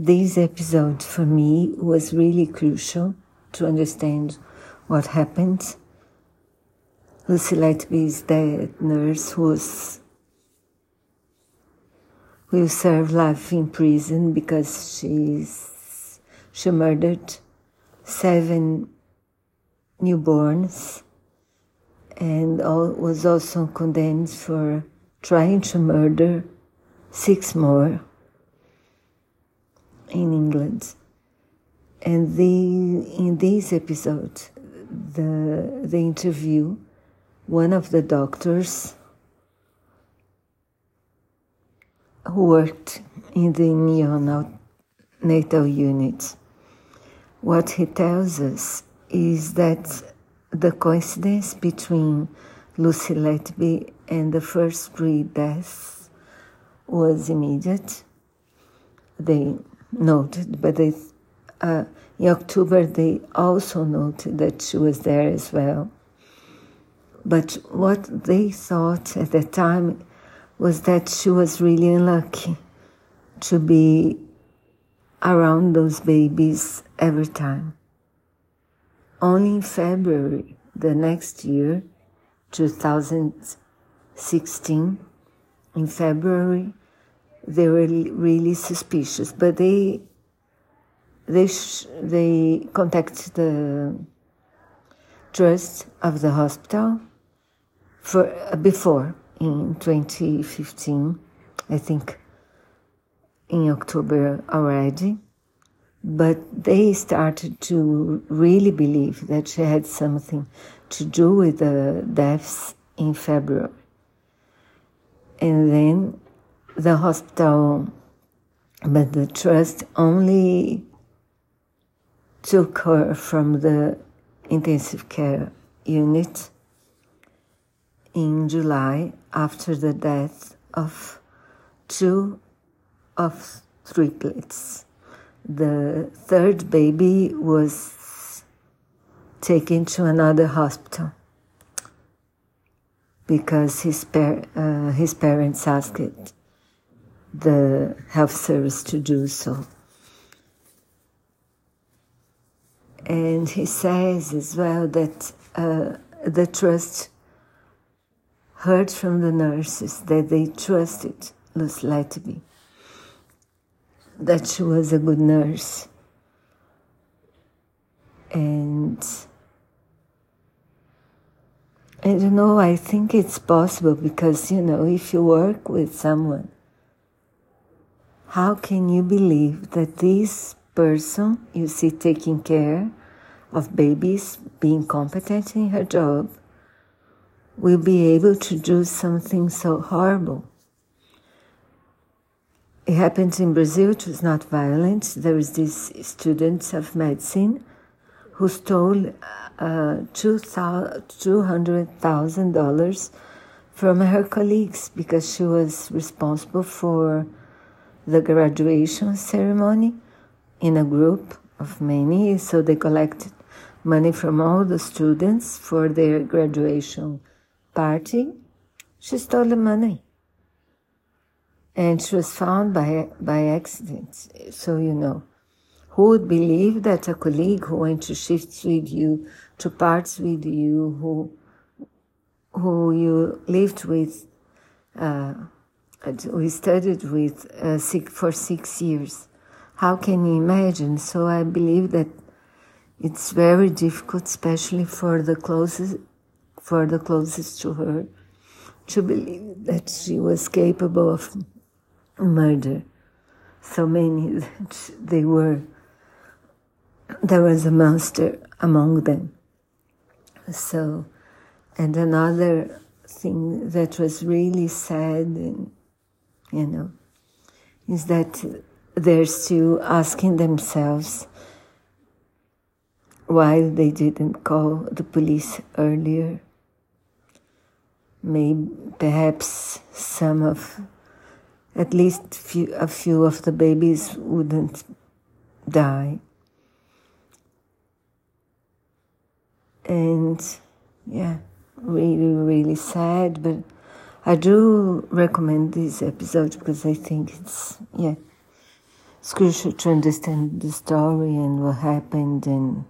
this episode for me was really crucial to understand what happened. Lucy Letby dead nurse who was will serve life in prison because she's she murdered seven newborns and all, was also condemned for trying to murder six more in England. And the, in this episode, the, the interview, one of the doctors who worked in the neonatal unit, what he tells us is that the coincidence between Lucy Letby and the first three deaths was immediate. They noted, but they, uh, in October they also noted that she was there as well. But what they thought at the time was that she was really unlucky to be around those babies every time. Only in February the next year, 2016, in February, they were really suspicious, but they they they contacted the trust of the hospital for uh, before in 2015, I think in October already but they started to really believe that she had something to do with the deaths in February. And then the hospital, but the trust only took her from the intensive care unit in July after the death of two of triplets. The third baby was taken to another hospital because his, par- uh, his parents asked the health service to do so. And he says as well that uh, the trust heard from the nurses that they trusted Lucy Letby that she was a good nurse. And I don't know, I think it's possible because, you know, if you work with someone, how can you believe that this person you see taking care of babies, being competent in her job, will be able to do something so horrible? It happened in Brazil, it was not violent. There was this student of medicine who stole uh, $200,000 from her colleagues because she was responsible for the graduation ceremony in a group of many. So they collected money from all the students for their graduation party. She stole the money and she was found by, by accident. So, you know, who would believe that a colleague who went to shifts with you, to parts with you, who, who you lived with, uh, we studied with uh, six, for six years. How can you imagine? So I believe that it's very difficult, especially for the closest, for the closest to her, to believe that she was capable of murder. So many that they were, there was a monster among them. So, and another thing that was really sad, and, you know, is that they're still asking themselves why they didn't call the police earlier. Maybe perhaps some of at least few, a few of the babies wouldn't die. And yeah, really, really sad, but I do recommend this episode because I think it's, yeah. it's crucial to understand the story and what happened and